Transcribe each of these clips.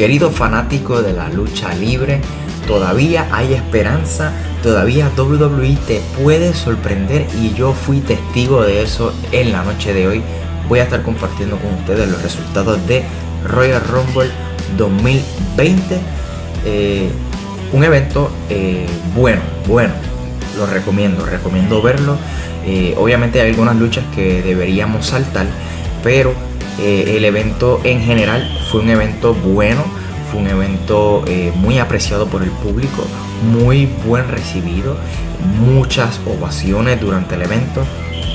Querido fanático de la lucha libre, todavía hay esperanza, todavía WWE te puede sorprender y yo fui testigo de eso en la noche de hoy. Voy a estar compartiendo con ustedes los resultados de Royal Rumble 2020. Eh, un evento eh, bueno, bueno, lo recomiendo, recomiendo verlo. Eh, obviamente hay algunas luchas que deberíamos saltar, pero el evento en general fue un evento bueno fue un evento eh, muy apreciado por el público, muy buen recibido, muchas ovaciones durante el evento.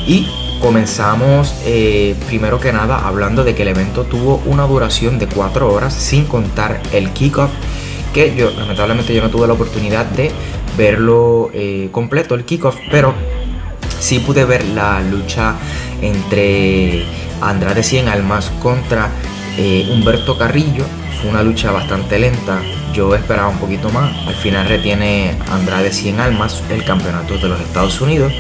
Y comenzamos eh, primero que nada hablando de que el evento tuvo una duración de 4 horas sin contar el kickoff que yo lamentablemente yo no tuve la oportunidad de verlo eh, completo el kickoff pero sí pude ver la lucha entre Andrade 100 Almas contra Humberto Carrillo una lucha bastante lenta. Yo esperaba un poquito más. Al final retiene Andrade 100 almas el campeonato de los Estados Unidos.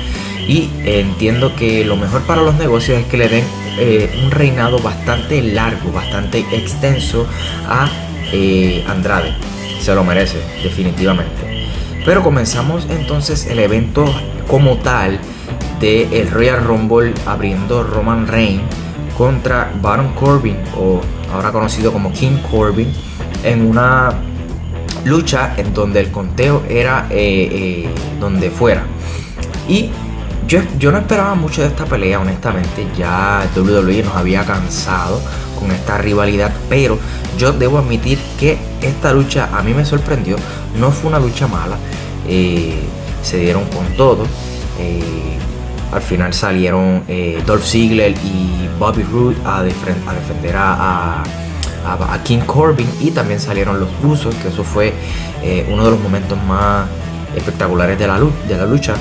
Y entiendo que lo mejor para los negocios es que le den eh, un reinado bastante largo, bastante extenso a eh, Andrade. Se lo merece, definitivamente. Pero comenzamos entonces el evento como tal de el Royal Rumble abriendo Roman Reigns contra Baron Corbin o ahora conocido como King Corbin, en una lucha en donde el conteo era eh, eh, donde fuera. Y yo, yo, no esperaba mucho de esta pelea, honestamente. Ya WWE nos había cansado con esta rivalidad, pero yo debo admitir que esta lucha a mí me sorprendió. No fue una lucha mala, eh, se dieron con todo. Al final salieron Dolph Ziggler y Bobby Roode a, defender a, King Corbin y también salieron los Usos, que eso fue eh, uno de los momentos más espectaculares de la, lucha.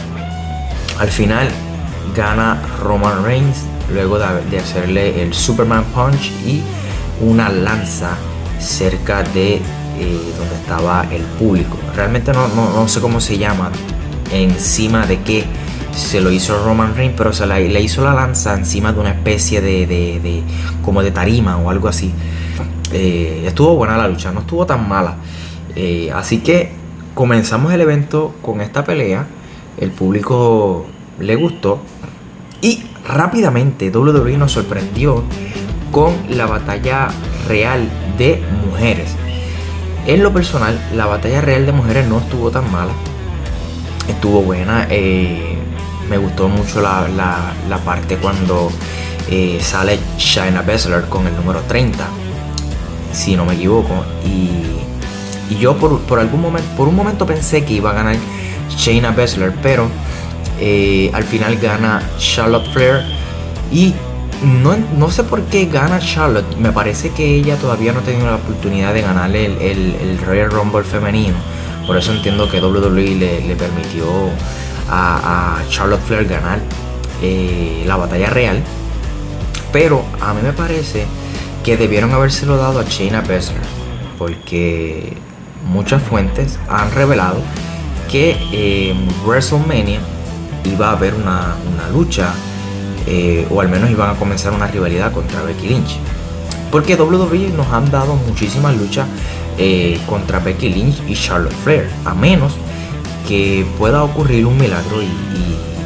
Al final gana Roman Reigns luego de, hacerle el Superman Punch y una lanza cerca de eh, donde estaba el público. Realmente no, no sé cómo se llama, encima de qué se lo hizo Roman Reigns, pero se le hizo la lanza encima de una especie de, como de tarima o algo así. Eh, estuvo buena la lucha, no estuvo tan mala. Eh, así que comenzamos el evento con esta pelea. El público le gustó. Y rápidamente WWE nos sorprendió con la batalla real de mujeres. En lo personal, la batalla real de mujeres no estuvo tan mala. Estuvo buena. Eh, me gustó mucho la, parte cuando eh, sale Shayna Baszler con el número 30, si no me equivoco. Y, yo por, algún momento, por un momento pensé que iba a ganar Shayna Baszler, pero eh, al final gana Charlotte Flair. Y no, sé por qué gana Charlotte. Me parece que ella todavía no ha tenido la oportunidad de ganar el, Royal Rumble femenino. Por eso entiendo que WWE le, le permitió a, Charlotte Flair ganar eh, la batalla real. Pero a mí me parece que debieron habérselo dado a Shayna Baszler. Porque muchas fuentes han revelado que en WrestleMania iba a haber una, lucha. Eh, o al menos iban a comenzar una rivalidad contra Becky Lynch. Porque WWE nos han dado muchísimas luchas eh, contra Becky Lynch y Charlotte Flair. A menos que pueda ocurrir un milagro y,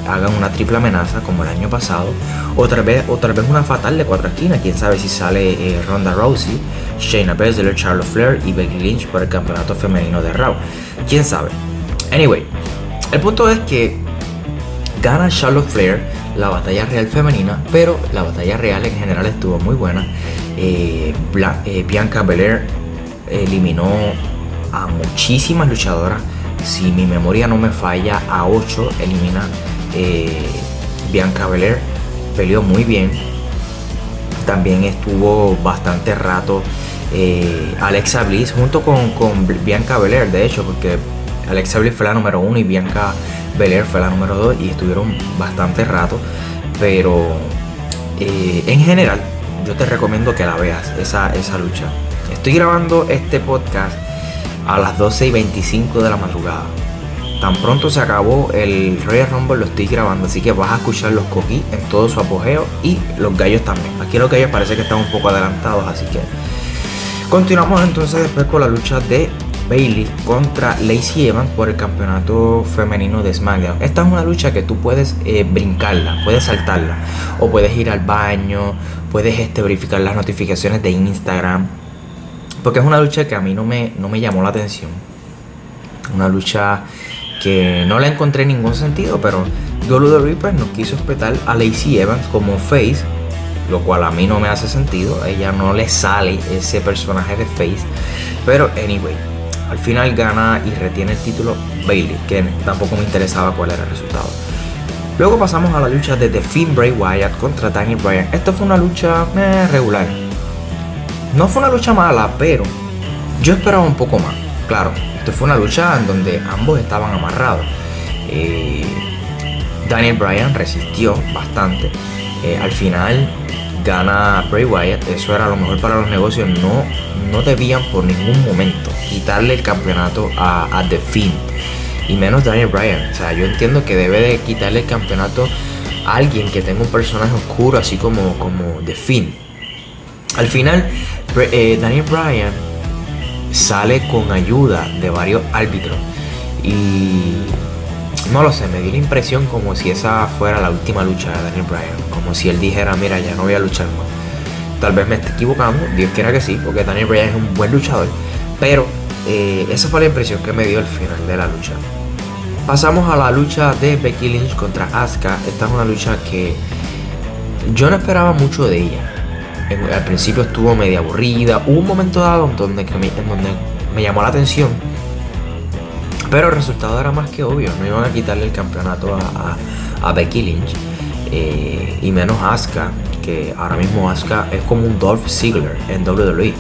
hagan una triple amenaza como el año pasado, otra vez, otra vez una fatal de cuatro esquinas, quién sabe si sale eh, Ronda Rousey, Shayna Baszler, Charlotte Flair y Becky Lynch por el campeonato femenino de Raw, quién sabe. Anyway, el punto es que gana Charlotte Flair la batalla real femenina, pero la batalla real en general estuvo muy buena. Eh, eh, Bianca Belair eliminó a muchísimas luchadoras si mi memoria no me falla, a 8 elimina eh, Bianca Belair. Peleó muy bien. También estuvo bastante rato eh, Alexa Bliss junto con, Bianca Belair, de hecho, porque Alexa Bliss fue la número 1 y Bianca Belair fue la número 2 y estuvieron bastante rato. Pero eh, en general, yo te recomiendo que la veas, esa, esa lucha. Estoy grabando este podcast a las 12 y 25 de la madrugada. Tan pronto se acabó el Royal Rumble, lo estoy grabando, así que vas a escuchar los coquí en todo su apogeo y los gallos también. Aquí los gallos parece que están un poco adelantados, así que Continuamos entonces después con la lucha de Bailey contra Lacey Evans por el campeonato femenino de SmackDown. Esta es una lucha que tú puedes eh, brincarla, puedes saltarla, o puedes ir al baño, puedes este, verificar las notificaciones de Instagram, porque es una lucha que a mí no me, no me llamó la atención. Una lucha que no la encontré en ningún sentido, pero WWE pues nos quiso respetar a Lacey Evans como face, lo cual a mí no me hace sentido, ella no le sale ese personaje de face, pero anyway, al final gana y retiene el título Bailey, que tampoco me interesaba cuál era el resultado. Luego pasamos a la lucha de The Finn Bray Wyatt contra Daniel Bryan. Esto fue una lucha eh, regular. No fue una lucha mala, pero yo esperaba un poco más. Claro, esto fue una lucha en donde ambos estaban amarrados. Eh, Daniel Bryan resistió bastante. Eh, al final gana Bray Wyatt. Eso era lo mejor para los negocios. No, no debían por ningún momento quitarle el campeonato a, The Finn. Y menos Daniel Bryan. O sea, yo entiendo que debe de quitarle el campeonato a alguien que tenga un personaje oscuro, así como, como The Finn. Al final, eh, Daniel Bryan sale con ayuda de varios árbitros. Y no lo sé, me dio la impresión como si esa fuera la última lucha de Daniel Bryan. Como si él dijera, mira, ya no voy a luchar más. Tal vez me esté equivocando, Dios quiera que sí, porque Daniel Bryan es un buen luchador. Pero eh, esa fue la impresión que me dio al final de la lucha. Pasamos a la lucha de Becky Lynch contra Asuka. Esta es una lucha que yo no esperaba mucho de ella. Al principio estuvo media aburrida. Hubo un momento dado en donde, en donde me llamó la atención pero el resultado era más que obvio, no iban a quitarle el campeonato a, Becky Lynch eh, y menos Asuka, que ahora mismo Asuka es como un Dolph Ziggler en WWE.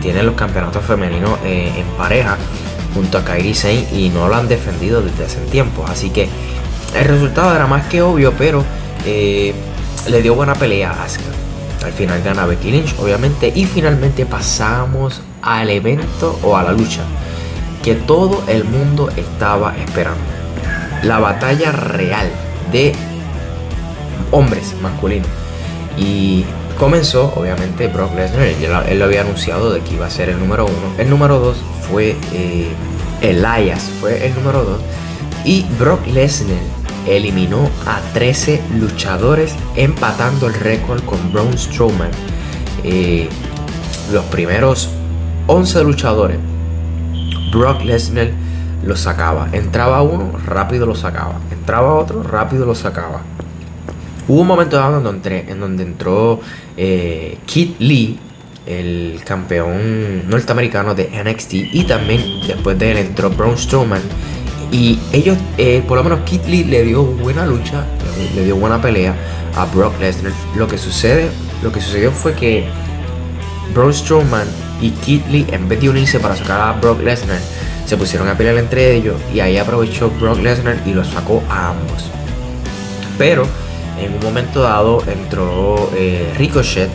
Tiene los campeonatos femeninos eh, en pareja junto a Kairi Sane y no lo han defendido desde hace tiempo. Así que el resultado era más que obvio, pero eh, le dio buena pelea a Asuka. Al final gana Becky Lynch, obviamente, y finalmente pasamos al evento o a la lucha que todo el mundo estaba esperando. La batalla real de hombres masculinos. Y comenzó, obviamente, Brock Lesnar. Él, lo había anunciado de que iba a ser el número uno. El número dos fue eh, Elias, fue el número dos. Y Brock Lesnar eliminó a 13 luchadores, empatando el récord con Braun Strowman. Eh, los primeros 11 luchadores Brock Lesnar lo sacaba. Entraba uno, rápido lo sacaba. Entraba otro, rápido lo sacaba. Hubo un momento dado en donde, en donde entró eh, Kid Lee, el campeón norteamericano de NXT, y también después de él entró Braun Strowman. Y ellos, eh, por lo menos Kid Lee le dio buena lucha, le dio buena pelea a Brock Lesnar. Lo que sucede, lo que sucedió fue que Braun Strowman y Kid Lee, en vez de unirse para sacar a Brock Lesnar, se pusieron a pelear entre ellos y ahí aprovechó Brock Lesnar y lo sacó a ambos. Pero en un momento dado entró eh, Ricochet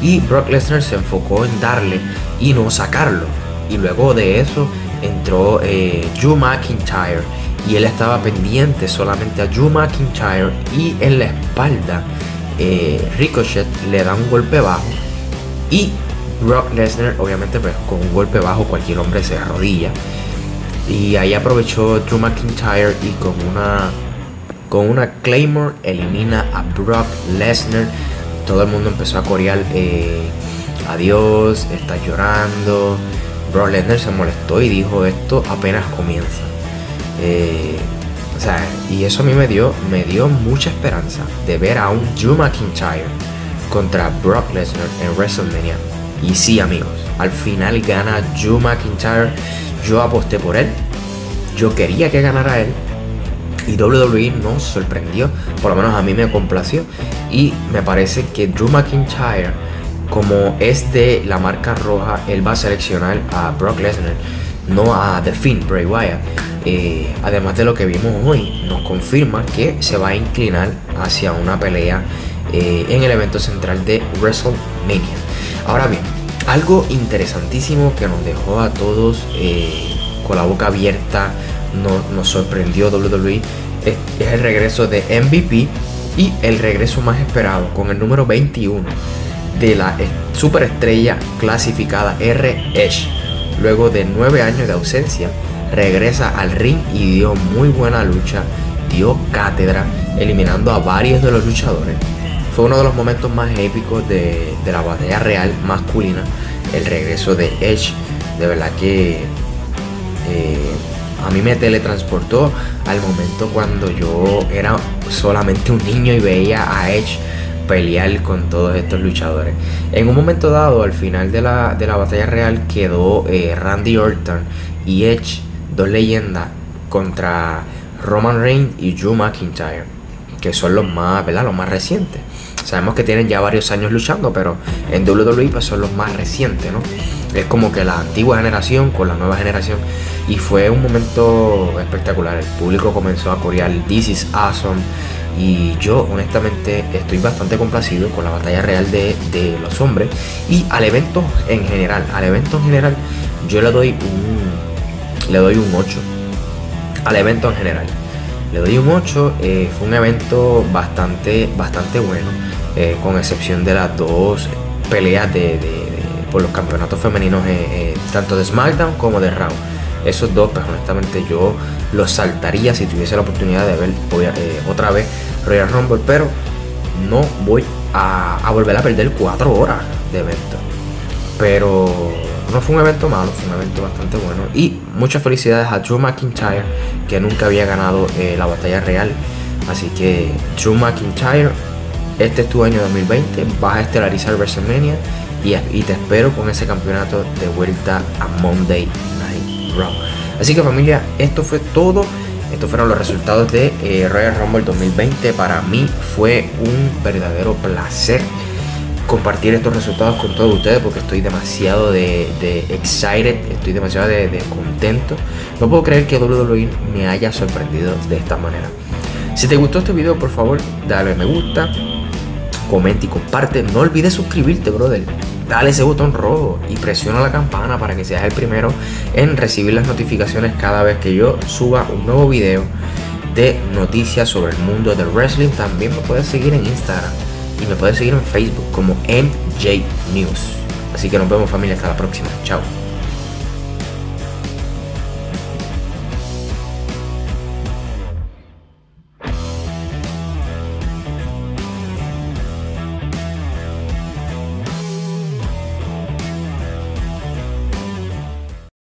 y Brock Lesnar se enfocó en darle y no sacarlo. Y luego de eso entró eh, Drew McIntyre y él estaba pendiente solamente a Drew McIntyre y en la espalda eh, Ricochet le da un golpe bajo y Brock Lesnar, obviamente, pues con un golpe bajo cualquier hombre se arrodilla. Y ahí aprovechó Drew McIntyre y con una con una Claymore elimina a Brock Lesnar. Todo el mundo empezó a corear eh, adiós, está llorando. Brock Lesnar se molestó y dijo esto apenas comienza. Eh, o sea, y eso a mí me dio, me dio mucha esperanza de ver a un Drew McIntyre contra Brock Lesnar en WrestleMania y sí, amigos, al final gana Drew McIntyre. Yo aposté por él. Yo quería que ganara él. Y WWE nos sorprendió. Por lo menos a mí me complació. Y me parece que Drew McIntyre, como es de la marca roja, él va a seleccionar a Brock Lesnar, no a The Finn, Bray Wyatt. Eh, además de lo que vimos hoy, nos confirma que se va a inclinar hacia una pelea eh, en el evento central de WrestleMania. Ahora bien, algo interesantísimo que nos dejó a todos eh, con la boca abierta, nos sorprendió WWE, es, el regreso de MVP y el regreso más esperado con el número 21 de la superestrella clasificada R. Edge, luego de nueve años de ausencia, regresa al ring y dio muy buena lucha, dio cátedra, eliminando a varios de los luchadores. Fue uno de los momentos más épicos de, la batalla real masculina, el regreso de Edge. De verdad que eh, a mí me teletransportó al momento cuando yo era solamente un niño y veía a Edge pelear con todos estos luchadores. En un momento dado, al final de la, batalla real, quedó eh, Randy Orton y Edge, dos leyendas, contra Roman Reigns y Drew McIntyre, que son los más, ¿verdad? Los más recientes. Sabemos que tienen ya varios años luchando, pero en WWE pues, son los más recientes, ¿no? Es como que la antigua generación con la nueva generación. Y fue un momento espectacular. El público comenzó a corear This is awesome. Y yo honestamente estoy bastante complacido con la batalla real de, los hombres. Y al evento en general. Al evento en general yo le doy un, le doy un 8. Al evento en general. Le doy un 8. Eh, fue un evento bastante, bastante bueno. Eh, con excepción de las dos peleas de, por los campeonatos femeninos, eh, tanto de SmackDown como de Raw. Esos dos, pues honestamente yo los saltaría si tuviese la oportunidad de ver otra vez Royal Rumble, pero no voy a, volver a perder cuatro horas de evento. Pero no fue un evento malo, fue un evento bastante bueno. Y muchas felicidades a Drew McIntyre, que nunca había ganado la batalla real. Así que Drew McIntyre este es tu año 2020, vas a estelarizar WrestleMania y, te espero con ese campeonato de vuelta a Monday Así que familia, esto fue todo. Estos fueron los resultados de eh, Royal Rumble 2020. Para mí fue un verdadero placer compartir estos resultados con todos ustedes porque estoy demasiado de, excited, estoy demasiado de, de, contento. No puedo creer que WWE me haya sorprendido de esta manera. Si te gustó este video, por favor, dale me gusta, comenta y comparte. No olvides suscribirte, brother. Dale ese botón rojo y presiona la campana para que seas el primero en recibir las notificaciones cada vez que yo suba un nuevo video de noticias sobre el mundo del wrestling. También me puedes seguir en Instagram y me puedes seguir en Facebook como MJ News. Así que nos vemos familia, hasta la próxima. Chao.